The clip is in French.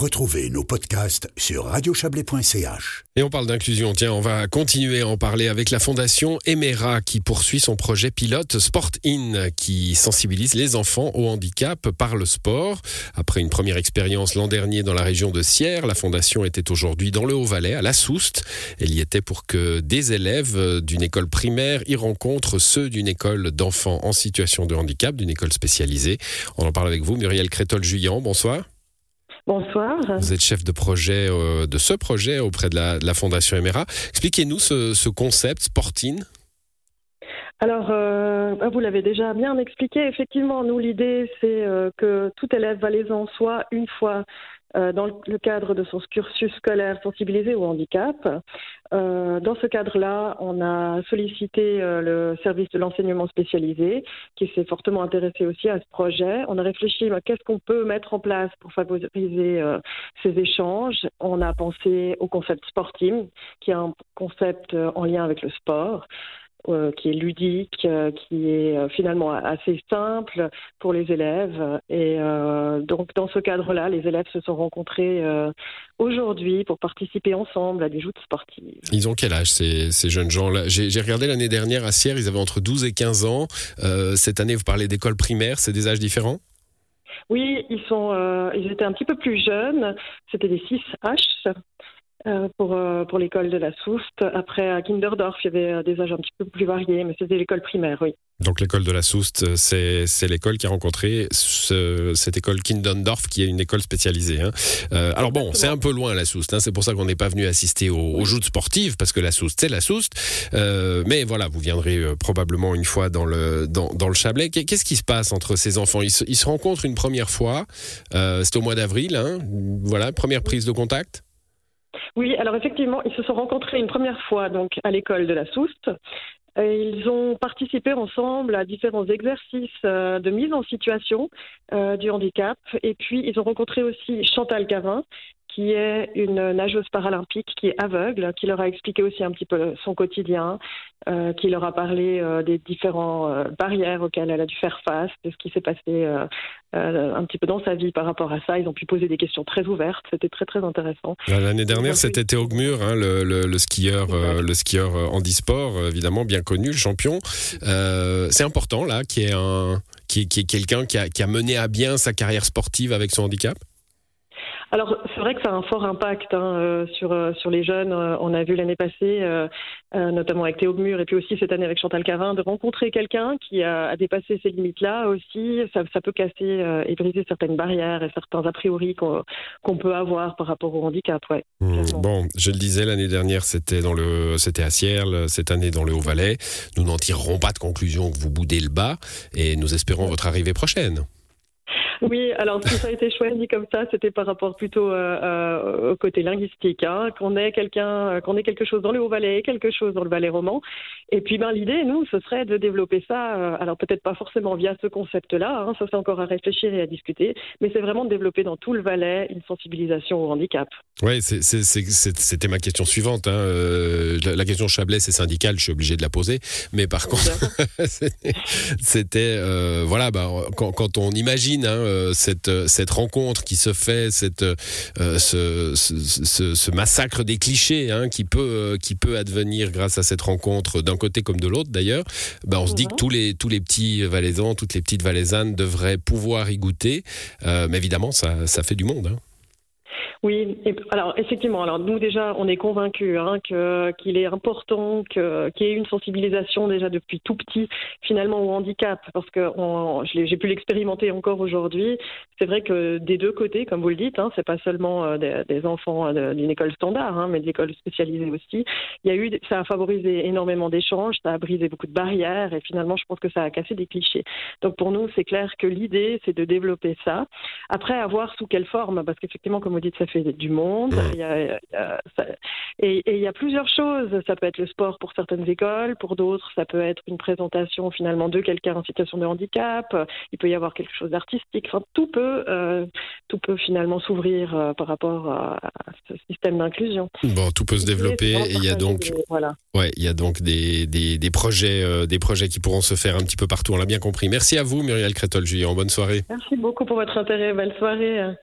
Retrouvez nos podcasts sur radiochablais.ch. Et on parle d'inclusion. Tiens, on va continuer à en parler avec la fondation Emera qui poursuit son projet pilote Sport In qui sensibilise les enfants au handicap par le sport. Après une première expérience l'an dernier dans la région de Sierre, la fondation était aujourd'hui dans le Haut-Valais à la Souste. Elle y était pour que des élèves d'une école primaire y rencontrent ceux d'une école d'enfants en situation de handicap, d'une école spécialisée. On en parle avec vous, Muriel Crétol-Juillan. Bonsoir. Bonsoir. Vous êtes chef de projet euh, de ce projet auprès de la, Fondation Emera. Expliquez-nous ce, concept Sportine. Alors, euh, bah, vous l'avez déjà bien expliqué. Effectivement, nous, l'idée, c'est euh, que tout élève valaisan soit une fois dans le cadre de son cursus scolaire sensibilisé au handicap. Euh, dans ce cadre-là, on a sollicité euh, le service de l'enseignement spécialisé qui s'est fortement intéressé aussi à ce projet. On a réfléchi à qu'est-ce qu'on peut mettre en place pour favoriser ces échanges. On a pensé au concept Sportim, qui est un concept en lien avec le sport. Euh, qui est ludique, euh, qui est euh, finalement assez simple pour les élèves. Et donc dans ce cadre-là, les élèves se sont rencontrés aujourd'hui pour participer ensemble à des joutes sportives. Ils ont quel âge ces, ces jeunes gens-là? J'ai regardé l'année dernière à Sierre, ils avaient entre 12 et 15 ans. cette année, vous parlez d'école primaire, c'est des âges différents? Oui, ils sont, ils étaient un petit peu plus jeunes. C'était des 6H. Euh, pour, euh, pour l'école de la Souste. Après, à Kinderdorf, il y avait euh, des âges un petit peu plus variés, mais c'était l'école primaire, oui. Donc l'école de la Souste, c'est l'école qui a rencontré cette école Kinderdorf, qui est une école spécialisée. Hein. alors bon, c'est un peu loin la Souste, hein. c'est pour ça qu'on n'est pas venu assister aux, joutes sportives, parce que la Souste, c'est la Souste. mais voilà, vous viendrez probablement une fois dans le, dans, dans le Chablais. Qu'est-ce qui se passe entre ces enfants? Ils se, ils se, rencontrent une première fois, c'est au mois d'avril, hein. voilà, première prise de contact? Oui, alors effectivement, ils se sont rencontrés une première fois donc à l'école de la Souste. Ils ont participé ensemble à différents exercices euh, de mise en situation euh, du handicap. Et puis, ils ont rencontré aussi Chantal Gavin, qui est une nageuse paralympique qui est aveugle, qui leur a expliqué aussi un petit peu son quotidien, euh, qui leur a parlé euh, des différentes euh, barrières auxquelles elle a dû faire face, de ce qui s'est passé un petit peu dans sa vie par rapport à ça. Ils ont pu poser des questions très ouvertes, c'était très très intéressant. L'année dernière, c'était Théo Gmur, hein, le, skieur, le skieur handisport, évidemment bien connu, le champion. C'est important là, qui est un, qui, qui est quelqu'un qui a, qui a mené à bien sa carrière sportive avec son handicap? Alors, c'est vrai que ça a un fort impact hein, euh, sur, euh, sur les jeunes. Euh, on a vu l'année passée, notamment avec Théo Mur et puis aussi cette année avec Chantal Carin, de rencontrer quelqu'un qui a, dépassé ces limites-là aussi. Ça, ça, peut casser et briser certaines barrières et certains a priori qu'on peut avoir par rapport au handicap. Ouais, mmh. bon, je le disais, l'année dernière, c'était à Sierre, cette année dans le Haut-Valais. Nous n'en tirerons pas de conclusion que vous boudez le bas et nous espérons votre arrivée prochaine. Oui, alors si ça a été choisi comme ça, c'était par rapport plutôt euh, euh, au côté linguistique, hein, qu'on ait quelqu'un, euh, qu'on ait quelque chose dans le Haut-Valais, quelque chose dans le Valais roman. Et puis, ben l'idée, nous, ce serait de développer ça. alors peut-être pas forcément via ce concept-là, hein, ça c'est encore à réfléchir et à discuter, mais c'est vraiment de développer dans tout le Valais une sensibilisation au handicap. Oui, c'était ma question suivante. Hein. La, question Chablais, c'est syndical, je suis obligé de la poser, mais par contre, c'était voilà, bah, quand, quand, on imagine. Hein, euh, cette, euh, cette rencontre qui se fait, cette, euh, ce, ce, massacre des clichés hein, qui, peut, qui peut advenir grâce à cette rencontre d'un côté comme de l'autre d'ailleurs, ben on se dit que mhm. tous les, tous les petits valaisans, toutes les petites valaisannes devraient pouvoir y goûter. mais évidemment, ça, ça fait du monde. Hein. Oui, alors effectivement, alors nous déjà, on est convaincus hein, que qu'il est important que qu'il y ait une sensibilisation déjà depuis tout petit finalement au handicap, parce que j'ai pu l'expérimenter encore aujourd'hui. C'est vrai que des deux côtés, comme vous le dites, hein, c'est pas seulement euh, des, enfants euh, d'une école standard, hein, mais d'écoles spécialisées aussi. Il y a eu, ça a favorisé énormément d'échanges, ça a brisé beaucoup de barrières, et finalement, je pense que ça a cassé des clichés. Donc pour nous, c'est clair que l'idée, c'est de développer ça. Après, à voir sous quelle forme, parce qu'effectivement, comme vous dites, ça fait du monde. Mmh. Il y a, et, il y a plusieurs choses. Ça peut être le sport pour certaines écoles, pour d'autres, ça peut être une présentation finalement de quelqu'un en situation de handicap. Il peut y avoir quelque chose d'artistique. Enfin, tout peut, euh, tout peut finalement s'ouvrir euh, par rapport à, ce système d'inclusion. Bon, tout peut se développer et il y a donc, voilà. ouais, il y a donc des, des, des projets, euh, des projets qui pourront se faire un petit peu partout. On l'a bien compris. Merci à vous, Muriel Crétol-Juillan. Bonne soirée. Merci beaucoup pour votre intérêt. Belle soirée.